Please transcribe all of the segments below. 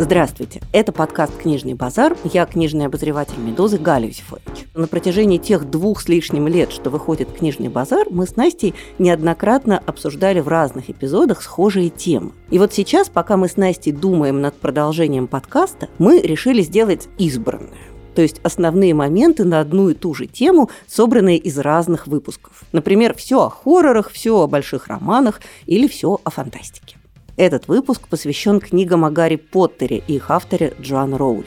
Здравствуйте, это подкаст «Книжный базар». Я книжный обозреватель «Медузы» Галя Юсифович. На протяжении тех двух с лишним лет, что выходит «Книжный базар», мы с Настей неоднократно обсуждали в разных эпизодах схожие темы. И вот сейчас, пока мы с Настей думаем над продолжением подкаста, мы решили сделать избранное то есть основные моменты на одну и ту же тему, собранные из разных выпусков. Например, все о хоррорах, все о больших романах или все о фантастике. Этот выпуск посвящен книгам о Гарри Поттере и их авторе Джоан Роулинг.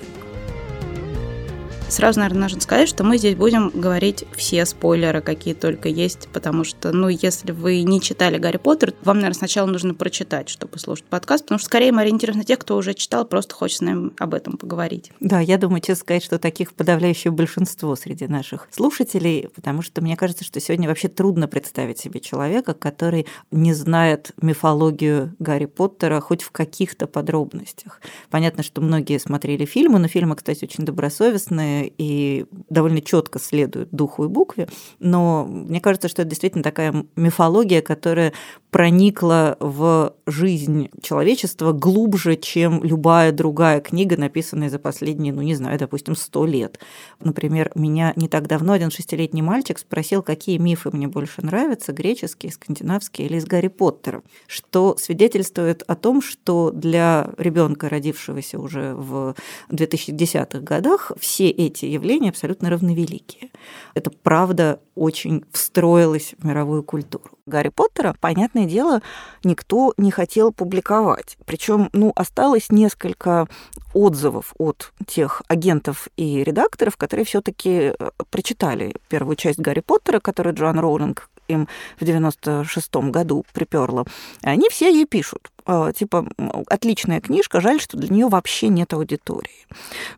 Сразу, наверное, нужно сказать, что мы здесь будем говорить все спойлеры, какие только есть, потому что, ну, если вы не читали Гарри Поттер, вам, наверное, сначала нужно прочитать, чтобы слушать подкаст, потому что скорее мы ориентируемся на тех, кто уже читал, просто хочет с нами об этом поговорить. Да, я думаю, честно сказать, что таких подавляющее большинство среди наших слушателей, потому что мне кажется, что сегодня вообще трудно представить себе человека, который не знает мифологию Гарри Поттера хоть в каких-то подробностях. Понятно, что многие смотрели фильмы, но фильмы, кстати, очень добросовестные, и довольно четко следует духу и букве, но мне кажется, что это действительно такая мифология, которая проникла в жизнь человечества глубже, чем любая другая книга, написанная за последние, ну не знаю, допустим, сто лет. Например, меня не так давно один шестилетний мальчик спросил, какие мифы мне больше нравятся, греческие, скандинавские или из Гарри Поттера, что свидетельствует о том, что для ребенка, родившегося уже в 2010-х годах, все эти явления абсолютно равновеликие. Это правда очень встроилось в мировую культуру. Гарри Поттера, понятное дело, никто не хотел публиковать. Причем, ну, осталось несколько отзывов от тех агентов и редакторов, которые все-таки э, прочитали первую часть Гарри Поттера, которую Джоан Роулинг им в 96-м году приперла, они все ей пишут. А, типа, отличная книжка, жаль, что для нее вообще нет аудитории.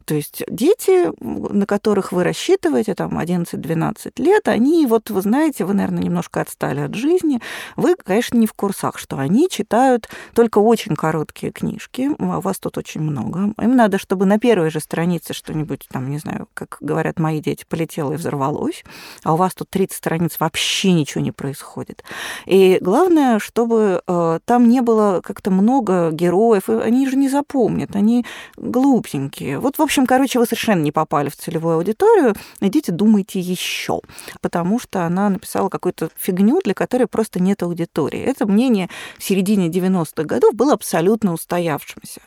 То есть дети, на которых вы рассчитываете, там, 11-12 лет, они, вот, вы знаете, вы, наверное, немножко отстали от жизни, вы, конечно, не в курсах, что они читают только очень короткие книжки, а у вас тут очень много. Им надо, чтобы на первой же странице что-нибудь, там, не знаю, как говорят мои дети, полетело и взорвалось, а у вас тут 30 страниц вообще ничего не происходит. И главное, чтобы э, там не было как-то много героев, и они же не запомнят, они глупенькие. Вот, в общем, короче, вы совершенно не попали в целевую аудиторию, идите думайте еще, потому что она написала какую-то фигню, для которой просто нет аудитории. Это мнение в середине 90-х годов было абсолютно устоявшимся.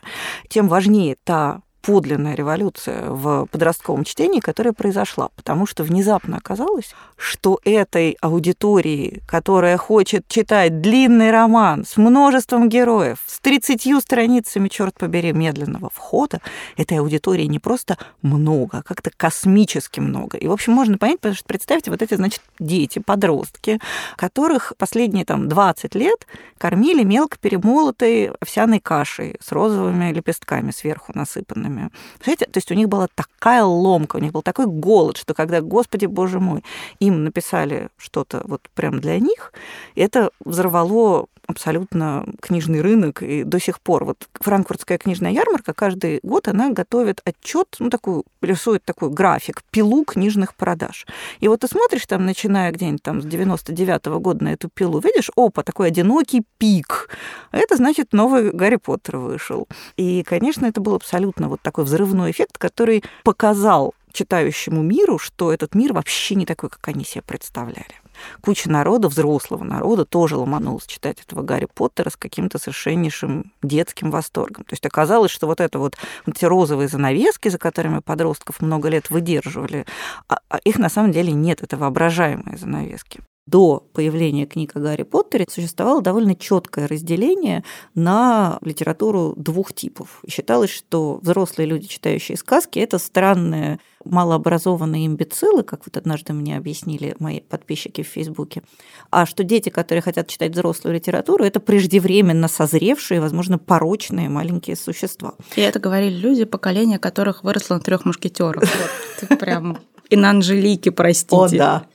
Тем важнее та подлинная революция в подростковом чтении, которая произошла, потому что внезапно оказалось, что этой аудитории, которая хочет читать длинный роман с множеством героев, с 30 страницами, черт побери, медленного входа, этой аудитории не просто много, а как-то космически много. И, в общем, можно понять, потому что представьте, вот эти, значит, дети, подростки, которых последние там 20 лет кормили мелко перемолотой овсяной кашей с розовыми лепестками сверху насыпанными время. Представляете, то есть у них была такая ломка, у них был такой голод, что когда, господи, боже мой, им написали что-то вот прям для них, это взорвало абсолютно книжный рынок, и до сих пор вот франкфуртская книжная ярмарка каждый год она готовит отчет, ну такую рисует такой график, пилу книжных продаж. И вот ты смотришь там, начиная где-нибудь там с 99 -го года на эту пилу, видишь, опа, такой одинокий пик. Это значит новый Гарри Поттер вышел. И, конечно, это был абсолютно вот такой взрывной эффект, который показал читающему миру, что этот мир вообще не такой, как они себе представляли куча народа, взрослого народа, тоже ломанулась читать этого Гарри Поттера с каким-то совершеннейшим детским восторгом. То есть оказалось, что вот это вот, вот эти розовые занавески, за которыми подростков много лет выдерживали, а, а их на самом деле нет, это воображаемые занавески до появления книг о Гарри Поттере существовало довольно четкое разделение на литературу двух типов. И считалось, что взрослые люди, читающие сказки, это странные малообразованные имбецилы, как вот однажды мне объяснили мои подписчики в Фейсбуке, а что дети, которые хотят читать взрослую литературу, это преждевременно созревшие, возможно, порочные маленькие существа. И это говорили люди, поколение которых выросло на трех мушкетерах. Вот, прям и на Анжелике, простите. О, да.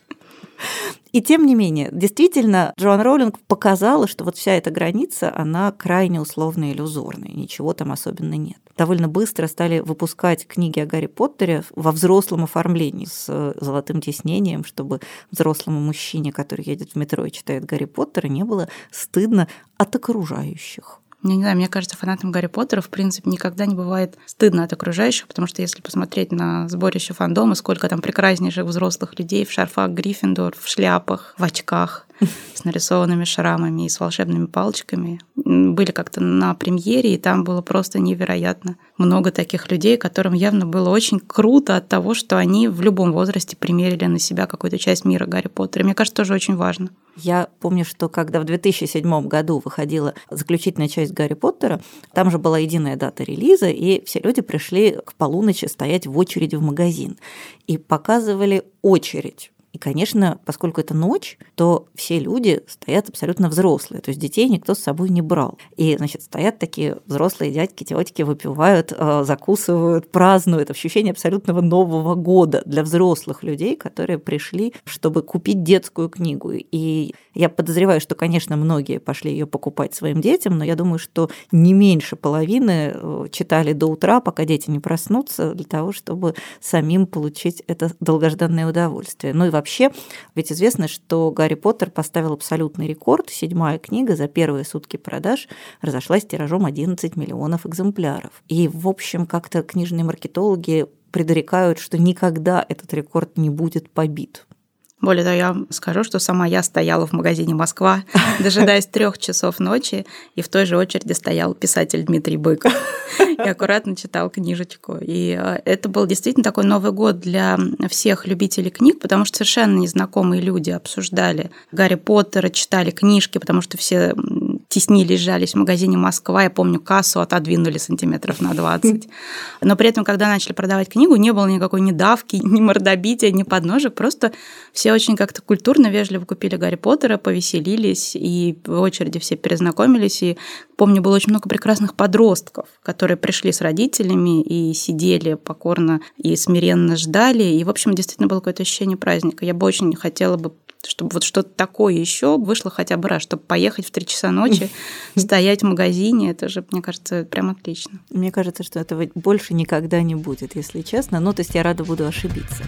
И тем не менее, действительно, Джоан Роулинг показала, что вот вся эта граница, она крайне условная и иллюзорная, ничего там особенно нет. Довольно быстро стали выпускать книги о Гарри Поттере во взрослом оформлении с золотым тиснением, чтобы взрослому мужчине, который едет в метро и читает Гарри Поттера, не было стыдно от окружающих. Я не знаю, мне кажется, фанатам Гарри Поттера, в принципе, никогда не бывает стыдно от окружающих, потому что если посмотреть на сборище фандома, сколько там прекраснейших взрослых людей в шарфах Гриффиндор, в шляпах, в очках, с нарисованными шрамами и с волшебными палочками. Были как-то на премьере, и там было просто невероятно много таких людей, которым явно было очень круто от того, что они в любом возрасте примерили на себя какую-то часть мира Гарри Поттера. Мне кажется, тоже очень важно. Я помню, что когда в 2007 году выходила заключительная часть Гарри Поттера, там же была единая дата релиза, и все люди пришли к полуночи стоять в очереди в магазин. И показывали очередь и, конечно, поскольку это ночь, то все люди стоят абсолютно взрослые, то есть детей никто с собой не брал. И, значит, стоят такие взрослые дядьки, тетки, выпивают, э, закусывают, празднуют. Ощущение абсолютного Нового года для взрослых людей, которые пришли, чтобы купить детскую книгу. И я подозреваю, что, конечно, многие пошли ее покупать своим детям, но я думаю, что не меньше половины э, читали до утра, пока дети не проснутся, для того, чтобы самим получить это долгожданное удовольствие. Ну и вообще, ведь известно, что Гарри Поттер поставил абсолютный рекорд. Седьмая книга за первые сутки продаж разошлась тиражом 11 миллионов экземпляров. И, в общем, как-то книжные маркетологи предрекают, что никогда этот рекорд не будет побит. Более того, я скажу, что сама я стояла в магазине «Москва», дожидаясь трех часов ночи, и в той же очереди стоял писатель Дмитрий Быков и аккуратно читал книжечку. И э, это был действительно такой Новый год для всех любителей книг, потому что совершенно незнакомые люди обсуждали Гарри Поттера, читали книжки, потому что все теснились, жались в магазине «Москва». Я помню, кассу отодвинули сантиметров на 20. Но при этом, когда начали продавать книгу, не было никакой ни давки, ни мордобития, ни подножек. Просто все очень как-то культурно, вежливо купили Гарри Поттера, повеселились, и в очереди все перезнакомились. И помню, было очень много прекрасных подростков, которые пришли с родителями и сидели покорно и смиренно ждали. И, в общем, действительно было какое-то ощущение праздника. Я бы очень хотела бы чтобы вот что-то такое еще вышло хотя бы раз, чтобы поехать в 3 часа ночи, стоять в магазине, это же, мне кажется, прям отлично. Мне кажется, что этого больше никогда не будет, если честно. Ну, то есть я рада буду ошибиться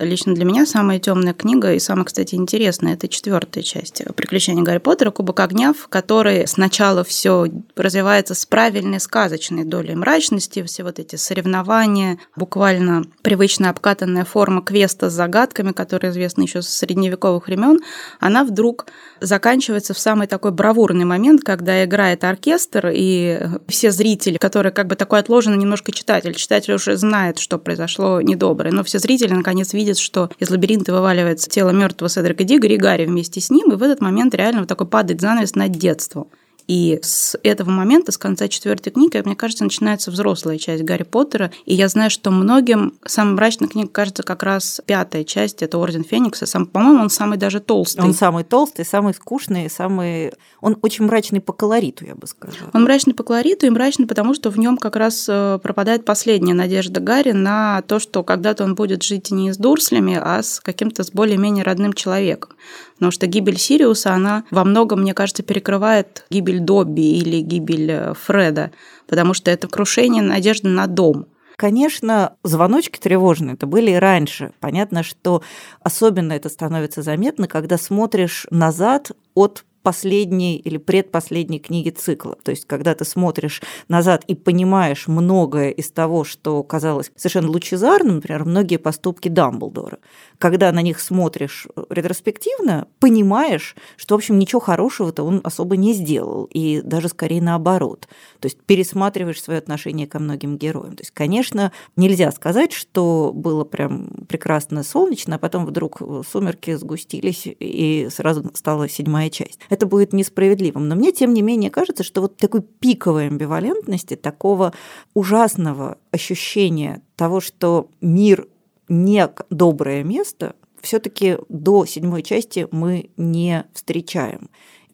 лично для меня самая темная книга и самая, кстати, интересная, это четвертая часть «Приключения Гарри Поттера. Кубок огня», в которой сначала все развивается с правильной сказочной долей мрачности, все вот эти соревнования, буквально привычная обкатанная форма квеста с загадками, которая известна еще с средневековых времен, она вдруг заканчивается в самый такой бравурный момент, когда играет оркестр, и все зрители, которые как бы такой отложенный немножко читатель, читатель уже знает, что произошло недоброе, но все зрители наконец видят видит, что из лабиринта вываливается тело мертвого Седрика Дигори и Гарри вместе с ним, и в этот момент реально вот такой падает занавес над детством. И с этого момента, с конца четвертой книги, мне кажется, начинается взрослая часть Гарри Поттера. И я знаю, что многим самой мрачной книгой кажется как раз пятая часть, это Орден Феникса. Сам, по-моему, он самый даже толстый. Он самый толстый, самый скучный, самый... Он очень мрачный по колориту, я бы сказала. Он мрачный по колориту и мрачный, потому что в нем как раз э, пропадает последняя надежда Гарри на то, что когда-то он будет жить не с Дурслями, а с каким-то с более-менее родным человеком. Потому что гибель Сириуса, она во многом, мне кажется, перекрывает гибель Добби или гибель э, Фреда, потому что это крушение надежды на дом. Конечно, звоночки тревожные это были и раньше. Понятно, что особенно это становится заметно, когда смотришь назад от последней или предпоследней книги цикла. То есть, когда ты смотришь назад и понимаешь многое из того, что казалось совершенно лучезарным, например, многие поступки Дамблдора, когда на них смотришь ретроспективно, понимаешь, что, в общем, ничего хорошего-то он особо не сделал, и даже скорее наоборот. То есть, пересматриваешь свое отношение ко многим героям. То есть, конечно, нельзя сказать, что было прям прекрасно солнечно, а потом вдруг сумерки сгустились, и сразу стала седьмая часть это будет несправедливым. Но мне, тем не менее, кажется, что вот такой пиковой амбивалентности, такого ужасного ощущения того, что мир не доброе место, все-таки до седьмой части мы не встречаем.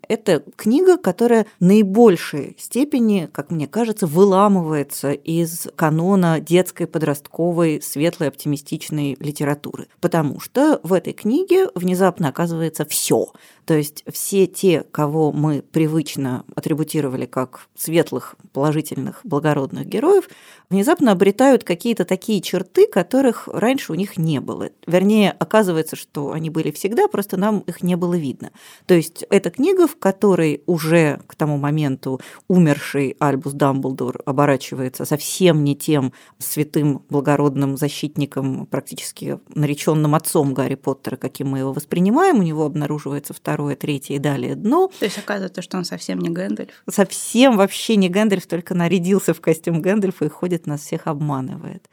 Это книга, которая в наибольшей степени, как мне кажется, выламывается из канона детской, подростковой, светлой, оптимистичной литературы. Потому что в этой книге внезапно оказывается все. То есть все те, кого мы привычно атрибутировали как светлых, положительных, благородных героев, внезапно обретают какие-то такие черты, которых раньше у них не было. Вернее, оказывается, что они были всегда, просто нам их не было видно. То есть это книга, в которой уже к тому моменту умерший Альбус Дамблдор оборачивается совсем не тем святым, благородным защитником, практически нареченным отцом Гарри Поттера, каким мы его воспринимаем. У него обнаруживается второе, третье и далее дно. То есть оказывается, что он совсем не Гэндальф? Совсем вообще не Гэндальф, только нарядился в костюм Гэндальфа и ходит, нас всех обманывает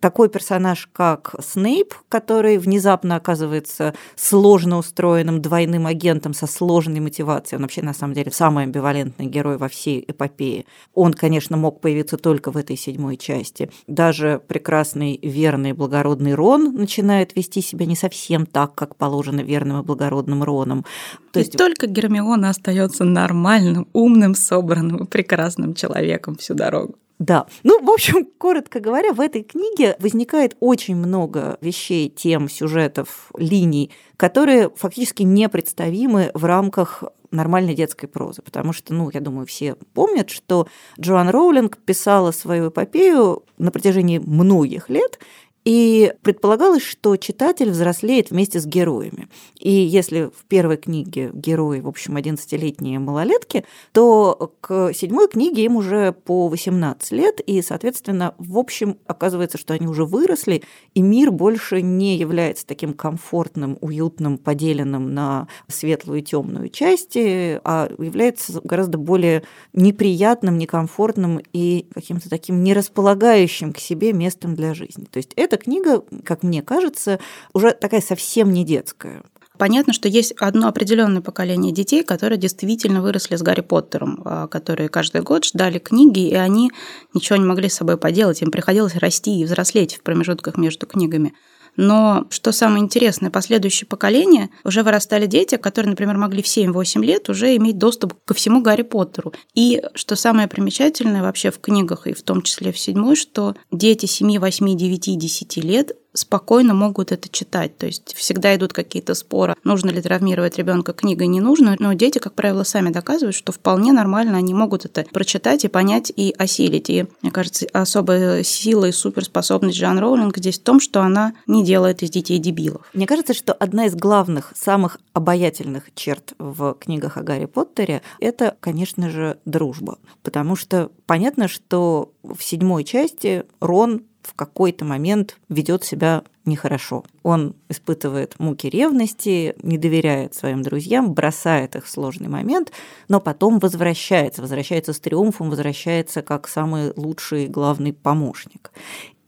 такой персонаж, как Снейп, который внезапно оказывается сложно устроенным двойным агентом со сложной мотивацией. Он вообще, на самом деле, самый амбивалентный герой во всей эпопее. Он, конечно, мог появиться только в этой седьмой части. Даже прекрасный, верный, благородный Рон начинает вести себя не совсем так, как положено верным и благородным Роном. То есть... И только Гермиона остается нормальным, умным, собранным и прекрасным человеком всю дорогу. Да. Ну, в общем, коротко говоря, в этой книге возникает очень много вещей, тем, сюжетов, линий, которые фактически непредставимы в рамках нормальной детской прозы, потому что, ну, я думаю, все помнят, что Джоан Роулинг писала свою эпопею на протяжении многих лет, и предполагалось, что читатель взрослеет вместе с героями. И если в первой книге герои, в общем, 11-летние малолетки, то к седьмой книге им уже по 18 лет, и, соответственно, в общем, оказывается, что они уже выросли, и мир больше не является таким комфортным, уютным, поделенным на светлую и темную части, а является гораздо более неприятным, некомфортным и каким-то таким нерасполагающим к себе местом для жизни. То есть это эта книга, как мне кажется, уже такая совсем не детская. Понятно, что есть одно определенное поколение детей, которые действительно выросли с Гарри Поттером, а, которые каждый год ждали книги, и они ничего не могли с собой поделать. Им приходилось расти и взрослеть в промежутках между книгами. Но что самое интересное, последующее поколение уже вырастали дети, которые, например, могли в 7-8 лет уже иметь доступ ко всему Гарри Поттеру. И что самое примечательное вообще в книгах, и в том числе в седьмой, что дети 7, 8, 9, 10 лет спокойно могут это читать. То есть всегда идут какие-то споры, нужно ли травмировать ребенка книгой, не нужно. Но дети, как правило, сами доказывают, что вполне нормально они могут это прочитать и понять и осилить. И, мне кажется, особая сила и суперспособность Джан Роулинг здесь в том, что она не делает из детей дебилов. Мне кажется, что одна из главных, самых обаятельных черт в книгах о Гарри Поттере – это, конечно же, дружба. Потому что понятно, что в седьмой части Рон в какой-то момент ведет себя нехорошо. Он испытывает муки ревности, не доверяет своим друзьям, бросает их в сложный момент, но потом возвращается, возвращается с триумфом, возвращается как самый лучший главный помощник.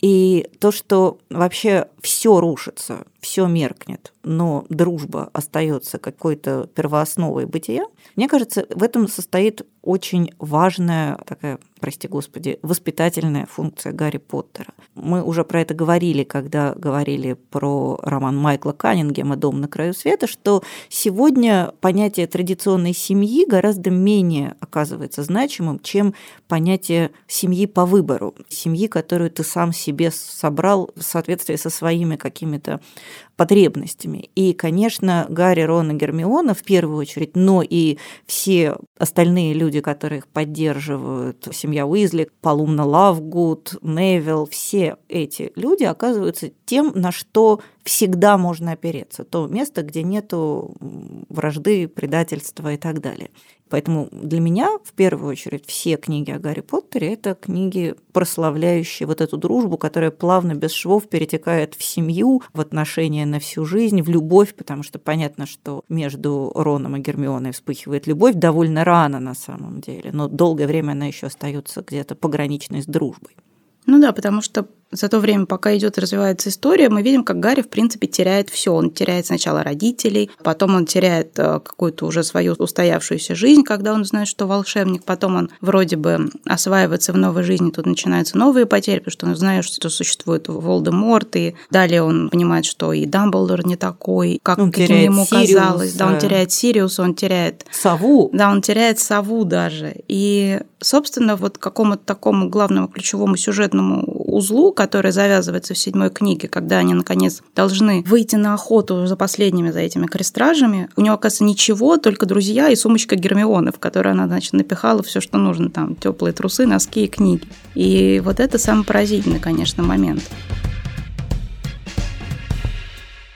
И то, что вообще все рушится, все меркнет, но дружба остается какой-то первоосновой бытия, мне кажется, в этом состоит очень важная такая, прости господи, воспитательная функция Гарри Поттера. Мы уже про это говорили, когда говорили про роман Майкла Каннингема «Дом на краю света», что сегодня понятие традиционной семьи гораздо менее оказывается значимым, чем понятие семьи по выбору, семьи, которую ты сам себе собрал в соответствии со своими какими-то потребностями. И, конечно, Гарри, Рон и Гермиона в первую очередь, но и все остальные люди, которые их поддерживают, семья Уизли, Палумна Лавгуд, Невилл, все эти люди оказываются тем, на что всегда можно опереться. То место, где нету вражды, предательства и так далее. Поэтому для меня, в первую очередь, все книги о Гарри Поттере – это книги, прославляющие вот эту дружбу, которая плавно, без швов перетекает в семью, в отношения на всю жизнь, в любовь, потому что понятно, что между Роном и Гермионой вспыхивает любовь довольно рано на самом деле, но долгое время она еще остается где-то пограничной с дружбой. Ну да, потому что за то время, пока идет и развивается история, мы видим, как Гарри, в принципе, теряет все. Он теряет сначала родителей, потом он теряет э, какую-то уже свою устоявшуюся жизнь, когда он знает, что волшебник, потом он вроде бы осваивается в новой жизни, тут начинаются новые потери, потому что он знает, что существует Волдеморт, и далее он понимает, что и Дамблдор не такой, как он каким ему Сириус, казалось. Да, он теряет Сириуса, он теряет... Сову. Да, он теряет Сову даже. И, собственно, вот какому-то такому главному ключевому сюжетному узлу, который завязывается в седьмой книге, когда они, наконец, должны выйти на охоту за последними, за этими крестражами, у него, оказывается, ничего, только друзья и сумочка Гермионы, в которой она, значит, напихала все, что нужно, там, теплые трусы, носки и книги. И вот это самый поразительный, конечно, момент.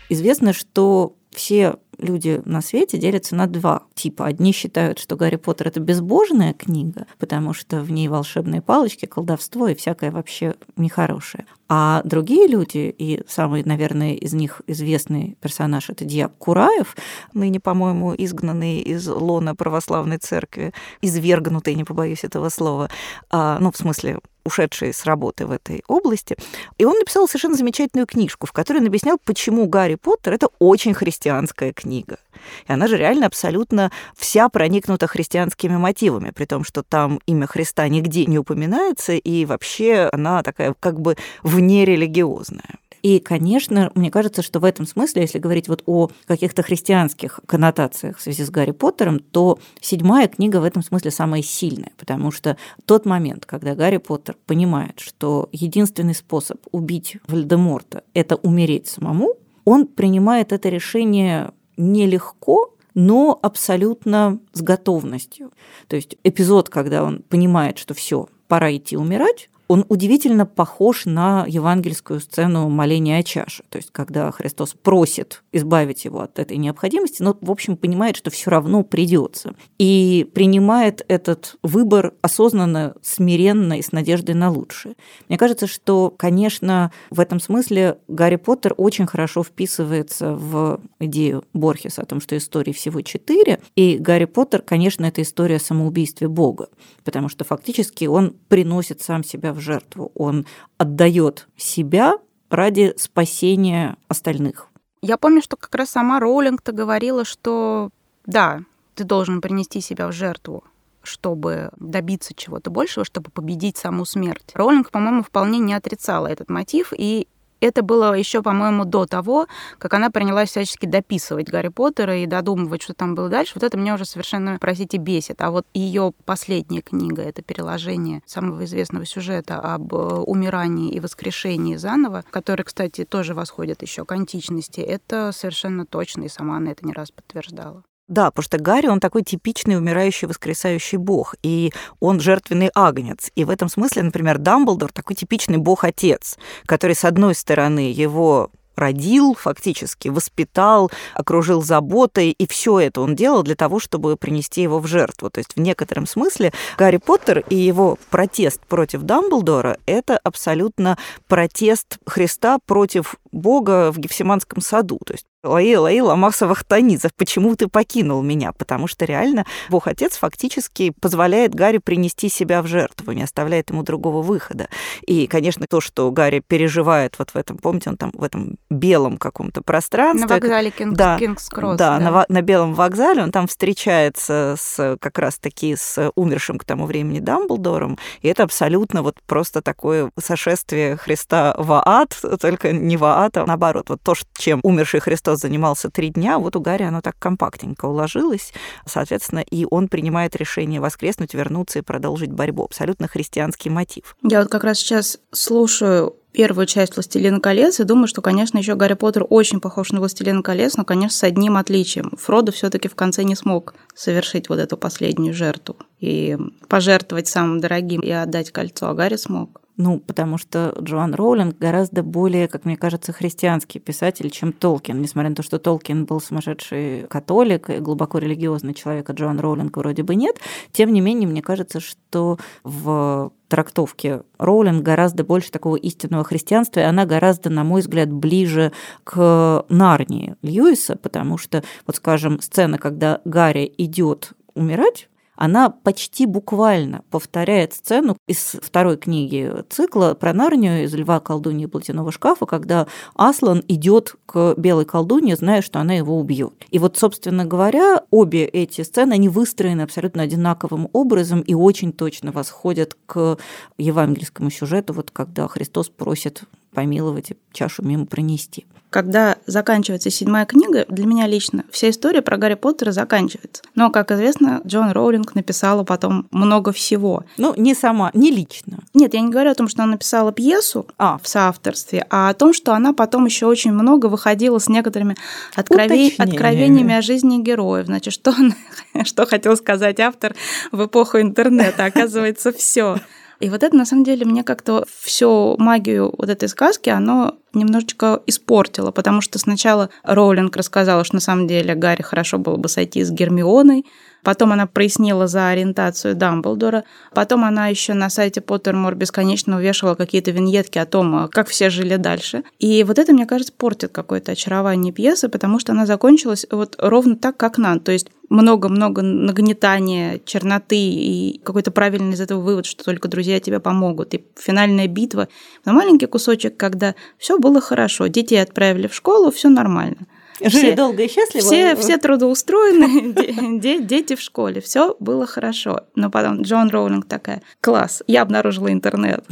Известно, что все люди на свете делятся на два типа. Одни считают, что Гарри Поттер это безбожная книга, потому что в ней волшебные палочки, колдовство и всякое вообще нехорошее. А другие люди, и самый, наверное, из них известный персонаж это Дьяк Кураев, ныне, по-моему, изгнанный из лона православной церкви, извергнутый, не побоюсь этого слова, а, ну, в смысле, ушедший с работы в этой области. И он написал совершенно замечательную книжку, в которой он объяснял, почему Гарри Поттер — это очень христианская книга. И она же реально абсолютно вся проникнута христианскими мотивами, при том, что там имя Христа нигде не упоминается, и вообще она такая как бы внерелигиозная. И, конечно, мне кажется, что в этом смысле, если говорить вот о каких-то христианских коннотациях в связи с Гарри Поттером, то седьмая книга в этом смысле самая сильная, потому что тот момент, когда Гарри Поттер понимает, что единственный способ убить Вальдеморта – это умереть самому, он принимает это решение нелегко, но абсолютно с готовностью. То есть эпизод, когда он понимает, что все, пора идти умирать, он удивительно похож на евангельскую сцену моления о чаше. То есть, когда Христос просит избавить его от этой необходимости, но, в общем, понимает, что все равно придется. И принимает этот выбор осознанно, смиренно и с надеждой на лучшее. Мне кажется, что, конечно, в этом смысле Гарри Поттер очень хорошо вписывается в идею Борхеса о том, что истории всего четыре. И Гарри Поттер, конечно, это история о самоубийстве Бога, потому что фактически он приносит сам себя жертву, он отдает себя ради спасения остальных. Я помню, что как раз сама Роулинг-то говорила, что да, ты должен принести себя в жертву, чтобы добиться чего-то большего, чтобы победить саму смерть. Роулинг, по-моему, вполне не отрицала этот мотив, и это было еще, по-моему, до того, как она принялась всячески дописывать Гарри Поттера и додумывать, что там было дальше. Вот это меня уже совершенно, простите, бесит. А вот ее последняя книга, это переложение самого известного сюжета об э, умирании и воскрешении заново, который, кстати, тоже восходит еще к античности, это совершенно точно, и сама она это не раз подтверждала. Да, потому что Гарри, он такой типичный умирающий, воскресающий бог, и он жертвенный агнец. И в этом смысле, например, Дамблдор такой типичный бог-отец, который, с одной стороны, его родил, фактически воспитал, окружил заботой, и все это он делал для того, чтобы принести его в жертву. То есть в некотором смысле Гарри Поттер и его протест против Дамблдора – это абсолютно протест Христа против Бога в Гефсиманском саду. То есть Лаи, Лаи, Ламаса Вахтанизов, почему ты покинул меня? Потому что реально Бог-Отец фактически позволяет Гарри принести себя в жертву, не оставляет ему другого выхода. И, конечно, то, что Гарри переживает вот в этом, помните, он там в этом белом каком-то пространстве. На вокзале Кингс, да, Кингс Кросс. Да, да. На, на белом вокзале он там встречается с как раз-таки с умершим к тому времени Дамблдором, и это абсолютно вот просто такое сошествие Христа в ад, только не в ад, а наоборот. Вот то, чем умерший Христос Христос занимался три дня, вот у Гарри оно так компактненько уложилось, соответственно, и он принимает решение воскреснуть, вернуться и продолжить борьбу. Абсолютно христианский мотив. Я вот как раз сейчас слушаю первую часть «Властелина колец» и думаю, что, конечно, еще Гарри Поттер очень похож на «Властелина колец», но, конечно, с одним отличием. Фродо все таки в конце не смог совершить вот эту последнюю жертву и пожертвовать самым дорогим и отдать кольцо, а Гарри смог. Ну, потому что Джоан Роулинг гораздо более, как мне кажется, христианский писатель, чем Толкин. Несмотря на то, что Толкин был сумасшедший католик и глубоко религиозный человек, а Джоан Роулинг вроде бы нет, тем не менее, мне кажется, что в трактовке Роулинг гораздо больше такого истинного христианства, и она гораздо, на мой взгляд, ближе к Нарнии Льюиса, потому что, вот скажем, сцена, когда Гарри идет умирать, она почти буквально повторяет сцену из второй книги цикла про Нарнию из «Льва, колдуньи и платяного шкафа», когда Аслан идет к белой колдунье, зная, что она его убьет. И вот, собственно говоря, обе эти сцены, они выстроены абсолютно одинаковым образом и очень точно восходят к евангельскому сюжету, вот когда Христос просит помиловать и чашу мимо пронести. Когда заканчивается седьмая книга, для меня лично вся история про Гарри Поттера заканчивается. Но, как известно, Джон Роулинг написала потом много всего. Ну, не сама, не лично. Нет, я не говорю о том, что она написала пьесу а. в соавторстве, а о том, что она потом еще очень много выходила с некоторыми откровен... откровениями о жизни героев. Значит, что, что хотел сказать автор в эпоху интернета? Оказывается, все. И вот это, на самом деле, мне как-то всю магию вот этой сказки, оно немножечко испортило, потому что сначала Роулинг рассказала, что на самом деле Гарри хорошо было бы сойти с Гермионой, Потом она прояснила за ориентацию Дамблдора. Потом она еще на сайте Поттермор бесконечно увешивала какие-то виньетки о том, как все жили дальше. И вот это, мне кажется, портит какое-то очарование пьесы, потому что она закончилась вот ровно так, как надо. То есть много-много нагнетания, черноты и какой-то правильный из этого вывод, что только друзья тебе помогут. И финальная битва на маленький кусочек, когда все было хорошо, детей отправили в школу, все нормально. Жили все, долго и счастливо. Все, все трудоустроены, дети в школе, все было хорошо. Но потом Джон Роулинг такая, класс, я обнаружила интернет.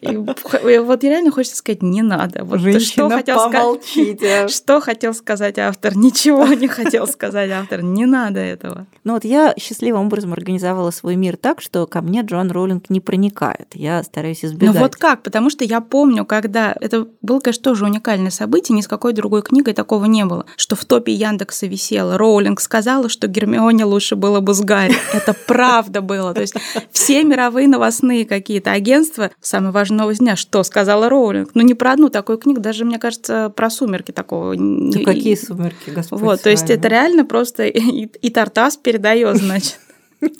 И вот реально хочется сказать, не надо. Вот Женщина, что хотел помолчите. Что хотел сказать автор? Ничего не хотел сказать автор. Не надо этого. Ну вот я счастливым образом организовала свой мир так, что ко мне Джон Роллинг не проникает. Я стараюсь избегать. Ну вот как? Потому что я помню, когда... Это было, конечно, тоже уникальное событие, ни с какой другой книгой такого не было. Что в топе Яндекса висело. Роулинг сказала, что Гермионе лучше было бы с Гарри. Это правда было. То есть все мировые новостные какие-то агентства, самое важная новость дня, что сказала Роулинг. Ну, не про одну такую книгу, даже, мне кажется, про «Сумерки» такого. Ну, какие «Сумерки», Господь Вот, то есть это реально просто и, и Тартас передает, значит.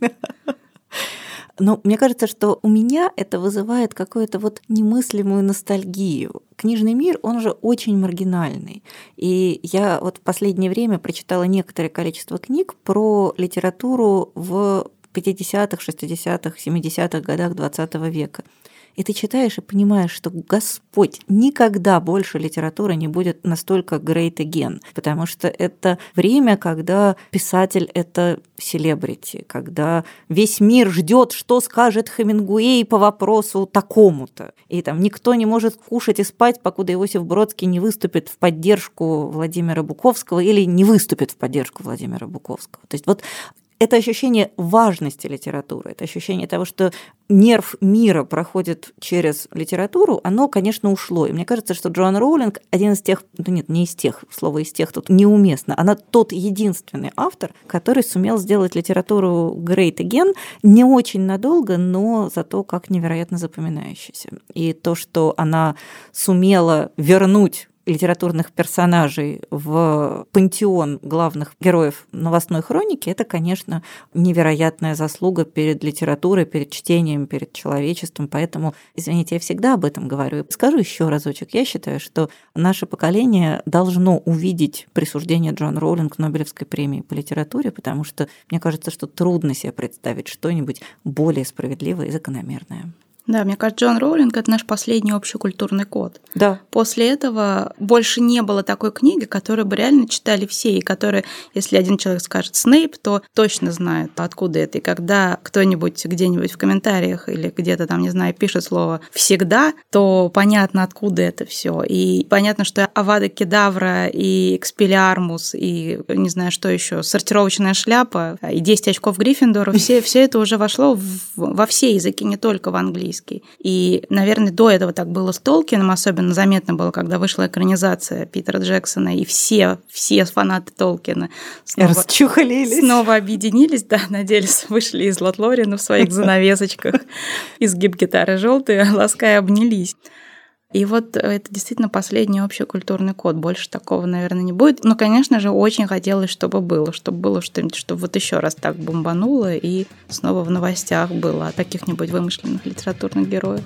Но мне кажется, что у меня это вызывает какую-то вот немыслимую ностальгию. Книжный мир, он же очень маргинальный. И я вот в последнее время прочитала некоторое количество книг про литературу в 50-х, 60-х, 70-х годах 20 века. И ты читаешь и понимаешь, что Господь никогда больше литература не будет настолько great again, потому что это время, когда писатель — это селебрити, когда весь мир ждет, что скажет Хемингуэй по вопросу такому-то. И там никто не может кушать и спать, покуда Иосиф Бродский не выступит в поддержку Владимира Буковского или не выступит в поддержку Владимира Буковского. То есть вот это ощущение важности литературы, это ощущение того, что нерв мира проходит через литературу, оно, конечно, ушло. И мне кажется, что Джоан Роулинг один из тех, ну нет, не из тех, слово из тех тут неуместно, она тот единственный автор, который сумел сделать литературу great again не очень надолго, но зато как невероятно запоминающейся. И то, что она сумела вернуть литературных персонажей в пантеон главных героев новостной хроники, это, конечно, невероятная заслуга перед литературой, перед чтением, перед человечеством. Поэтому, извините, я всегда об этом говорю. Скажу еще разочек. Я считаю, что наше поколение должно увидеть присуждение Джон Роулинг Нобелевской премии по литературе, потому что мне кажется, что трудно себе представить что-нибудь более справедливое и закономерное. Да, мне кажется, Джон Роулинг — это наш последний общекультурный код. Да. После этого больше не было такой книги, которую бы реально читали все, и которая, если один человек скажет Снейп, то точно знает, откуда это. И когда кто-нибудь где-нибудь в комментариях или где-то там, не знаю, пишет слово «всегда», то понятно, откуда это все. И понятно, что Авада Кедавра и Экспелиармус и, не знаю, что еще, сортировочная шляпа и 10 очков Гриффиндора, все, все это уже вошло в, во все языки, не только в английский английский. И, наверное, до этого так было с Толкином, особенно заметно было, когда вышла экранизация Питера Джексона, и все, все фанаты Толкина снова, Расчухалились. снова объединились, да, надеялись, вышли из Лотлорина в своих занавесочках, изгиб гитары желтые, лаская обнялись. И вот это действительно последний общий культурный код. Больше такого, наверное, не будет. Но, конечно же, очень хотелось, чтобы было, чтобы было что-нибудь, чтобы вот еще раз так бомбануло и снова в новостях было о каких-нибудь вымышленных литературных героях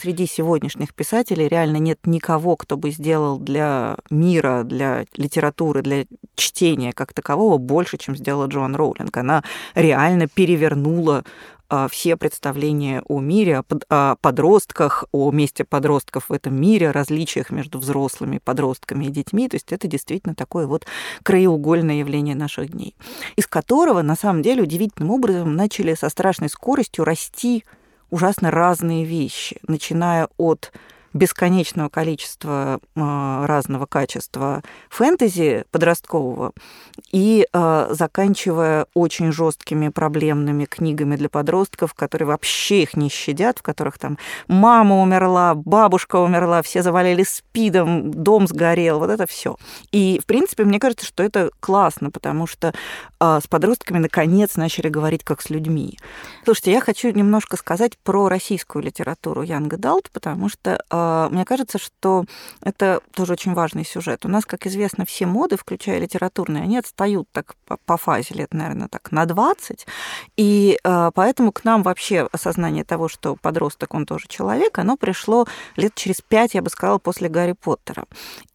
среди сегодняшних писателей реально нет никого, кто бы сделал для мира, для литературы, для чтения как такового больше, чем сделала Джоан Роулинг. Она реально перевернула все представления о мире, о подростках, о месте подростков в этом мире, различиях между взрослыми, подростками и детьми. То есть это действительно такое вот краеугольное явление наших дней, из которого на самом деле удивительным образом начали со страшной скоростью расти ужасно разные вещи, начиная от бесконечного количества э, разного качества фэнтези подросткового и э, заканчивая очень жесткими проблемными книгами для подростков, которые вообще их не щадят, в которых там мама умерла, бабушка умерла, все завалили спидом, дом сгорел, вот это все. И, в принципе, мне кажется, что это классно, потому что э, с подростками наконец начали говорить как с людьми. Слушайте, я хочу немножко сказать про российскую литературу Янга Далт, потому что мне кажется, что это тоже очень важный сюжет. У нас, как известно, все моды, включая литературные, они отстают так по, фазе лет, наверное, так на 20. И э, поэтому к нам вообще осознание того, что подросток, он тоже человек, оно пришло лет через пять, я бы сказала, после Гарри Поттера.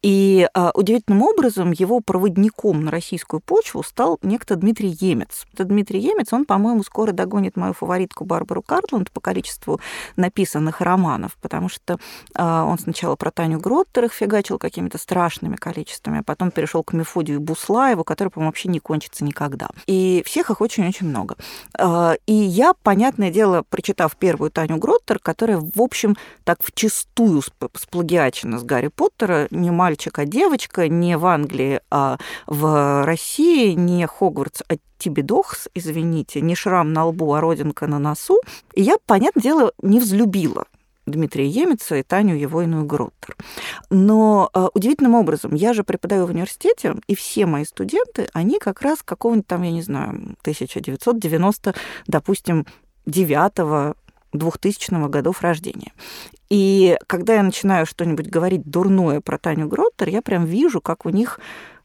И э, удивительным образом его проводником на российскую почву стал некто Дмитрий Емец. Этот Дмитрий Емец, он, по-моему, скоро догонит мою фаворитку Барбару Картланд по количеству написанных романов, потому что он сначала про Таню Гроттер их фигачил какими-то страшными количествами, а потом перешел к Мефодию Буслаеву, который, по-моему, вообще не кончится никогда. И всех их очень-очень много. Э, и я, понятное дело, прочитав первую Таню Гроттер, которая, в общем, так вчистую сплагиачена с Гарри Поттера, не мальчик, а девочка, не в Англии, а в России, не Хогвартс, а Тибидохс, извините, не шрам на лбу, а родинка на носу. И я, понятное дело, не взлюбила Дмитрия Емеца и Таню Евойную Гроттер. Но э, удивительным образом, я же преподаю в университете, и все мои студенты, они как раз какого-нибудь там, я не знаю, 1990, допустим, 9 2000 годов рождения. И когда я начинаю что-нибудь говорить дурное про Таню Гроттер, я прям вижу, как у них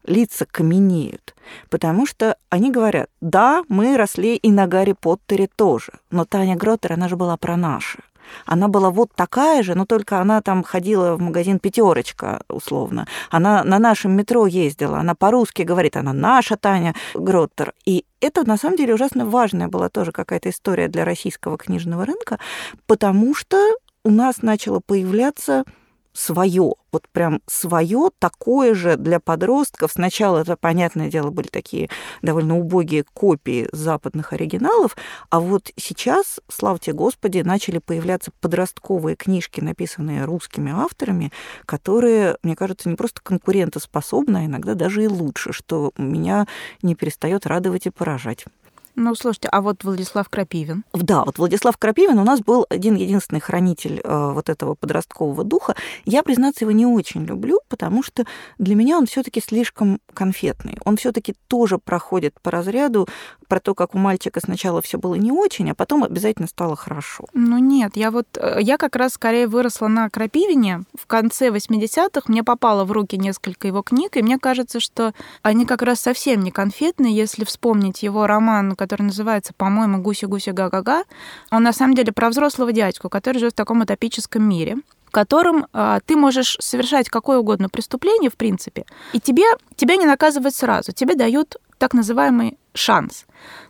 лица каменеют. Потому что они говорят, да, мы росли и на Гарри Поттере тоже, но Таня Гроттер, она же была про наши. Она была вот такая же, но только она там ходила в магазин «Пятерочка», условно. Она на нашем метро ездила, она по-русски говорит, она наша Таня Гроттер. И это, на самом деле, ужасно важная была тоже какая-то история для российского книжного рынка, потому что у нас начало появляться свое, вот прям свое, такое же для подростков. Сначала это, понятное дело, были такие довольно убогие копии западных оригиналов, а вот сейчас, славьте Господи, начали появляться подростковые книжки, написанные русскими авторами, которые, мне кажется, не просто конкурентоспособны, а иногда даже и лучше, что меня не перестает радовать и поражать. Ну, слушайте, а вот Владислав Крапивин? Да, вот Владислав Крапивин у нас был один единственный хранитель э, вот этого подросткового духа. Я, признаться, его не очень люблю, потому что для меня он все таки слишком конфетный. Он все таки тоже проходит по разряду про то, как у мальчика сначала все было не очень, а потом обязательно стало хорошо. Ну нет, я вот, э, я как раз скорее выросла на Крапивине. В конце 80-х мне попало в руки несколько его книг, и мне кажется, что они как раз совсем не конфетные, если вспомнить его роман который называется, по-моему, «Гуси-гуси га-га-га». Он на самом деле про взрослого дядьку, который живет в таком утопическом мире в котором э, ты можешь совершать какое угодно преступление, в принципе, и тебе, тебя не наказывают сразу, тебе дают так называемый шанс.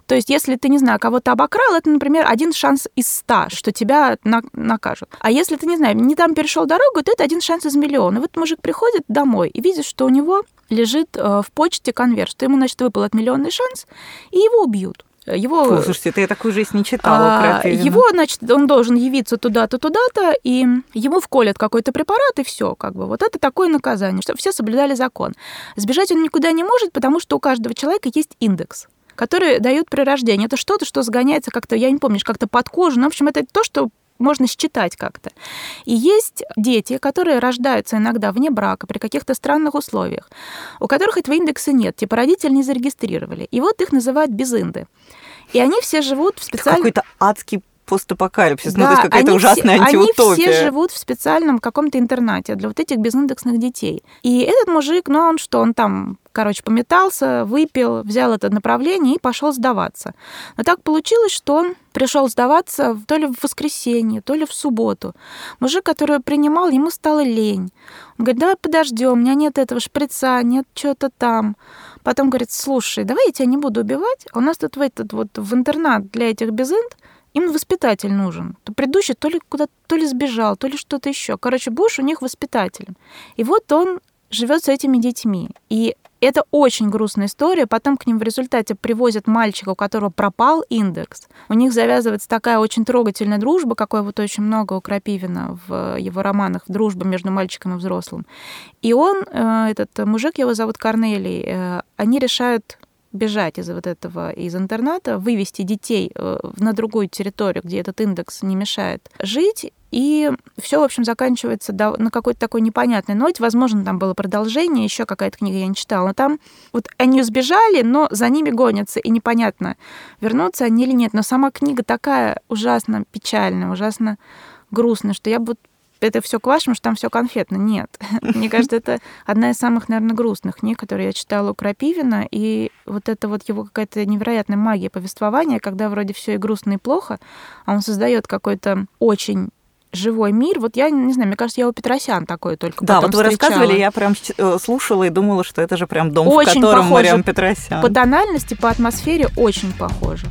То есть, если ты, не знаю, кого-то обокрал, это, например, один шанс из ста, что тебя на накажут. А если ты, не знаю, не там перешел дорогу, то это один шанс из миллиона. Вот мужик приходит домой и видит, что у него лежит э, в почте конверт, что ему, значит, выпал от миллионный шанс, и его убьют. Его, Фу, слушайте, ты я такую жизнь не читала. А, его, значит, он должен явиться туда-то, туда-то, и ему вколят какой-то препарат, и все, как бы. Вот это такое наказание, чтобы все соблюдали закон. Сбежать он никуда не может, потому что у каждого человека есть индекс который дают при рождении. Это что-то, что сгоняется как-то, я не помню, как-то под кожу. Ну, в общем, это то, что можно считать как-то. И есть дети, которые рождаются иногда вне брака при каких-то странных условиях, у которых этого индекса нет, типа родители не зарегистрировали. И вот их называют безинды. И они все живут в специальном... Какой-то адский постапокалипсис, да, ну, то есть какая-то ужасная все, антиутопия. Они все живут в специальном каком-то интернате для вот этих безиндексных детей. И этот мужик, ну, он что, он там короче, пометался, выпил, взял это направление и пошел сдаваться. Но так получилось, что он пришел сдаваться то ли в воскресенье, то ли в субботу. Мужик, который принимал, ему стало лень. Он говорит, давай подождем, у меня нет этого шприца, нет чего-то там. Потом говорит, слушай, давай я тебя не буду убивать, а у нас тут в этот вот в интернат для этих безынд им воспитатель нужен. То предыдущий то ли куда-то то ли сбежал, то ли что-то еще. Короче, будешь у них воспитателем. И вот он живет с этими детьми. И Это очень грустная история. Потом к ним в результате привозят мальчика, у которого пропал индекс. У них завязывается такая очень трогательная дружба, какой вот очень много у Крапивина в его романах, дружба между мальчиком и взрослым. И он, э, этот мужик, его зовут Корнелий, э, они решают бежать из вот этого, из интерната, вывести детей э, на другую территорию, где этот индекс не мешает жить, и все, в общем, заканчивается на какой-то такой непонятной ноте. Возможно, там было продолжение, еще какая-то книга я не читала. Но там вот они сбежали, но за ними гонятся, и непонятно, вернутся они или нет. Но сама книга такая ужасно печальная, ужасно грустная, что я бы это все к вашему, что там все конфетно. Нет. Мне кажется, это одна из самых, наверное, грустных книг, которые я читала у Крапивина. И вот это вот его какая-то невероятная магия повествования, когда вроде все и грустно, и плохо, а он создает какой-то очень живой мир. Вот я не знаю, мне кажется, я у Петросян такой только Да, вот вы встречала. рассказывали, я прям э, слушала и думала, что это же прям дом, очень в котором похоже. Мариам Петросян. По тональности, по атмосфере очень похоже.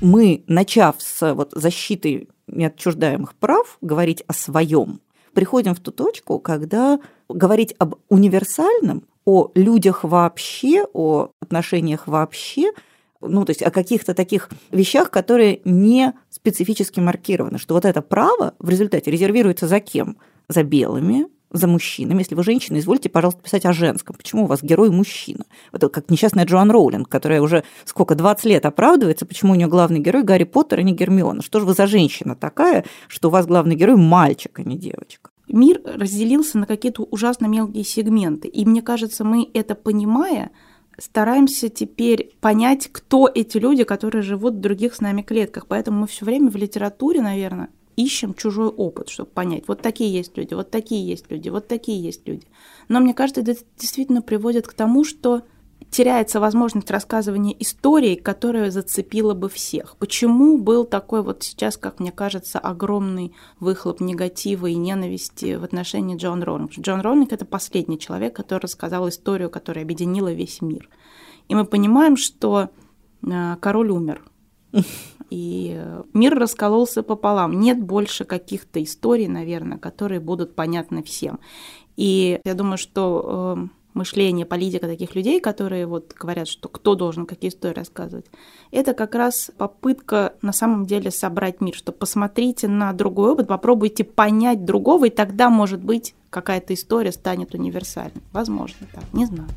Мы, начав с вот, защиты неотчуждаемых прав, говорить о своем, приходим в ту точку, когда говорить об универсальном, о людях вообще, о отношениях вообще, ну, то есть о каких-то таких вещах, которые не специфически маркированы, что вот это право в результате резервируется за кем? За белыми, за мужчинами. Если вы женщина, извольте, пожалуйста, писать о женском. Почему у вас герой мужчина? Это как несчастная Джоан Роулинг, которая уже сколько, 20 лет оправдывается, почему у нее главный герой Гарри Поттер, а не Гермиона. Что же вы за женщина такая, что у вас главный герой мальчик, а не девочка? Мир разделился на какие-то ужасно мелкие сегменты. И мне кажется, мы это понимая, стараемся теперь понять, кто эти люди, которые живут в других с нами клетках. Поэтому мы все время в литературе, наверное, ищем чужой опыт, чтобы понять, вот такие есть люди, вот такие есть люди, вот такие есть люди. Но мне кажется, это действительно приводит к тому, что теряется возможность рассказывания истории, которая зацепила бы всех. Почему был такой вот сейчас, как мне кажется, огромный выхлоп негатива и ненависти в отношении Джон Роллинг? Джон Роллинг — это последний человек, который рассказал историю, которая объединила весь мир. И мы понимаем, что э, король умер, и мир раскололся пополам. Нет больше каких-то историй, наверное, которые будут понятны всем. И я думаю, что э, мышление, политика таких людей, которые вот говорят, что кто должен какие истории рассказывать, это как раз попытка на самом деле собрать мир, что посмотрите на другой опыт, попробуйте понять другого, и тогда, может быть, какая-то история станет универсальной. Возможно, так, не знаю.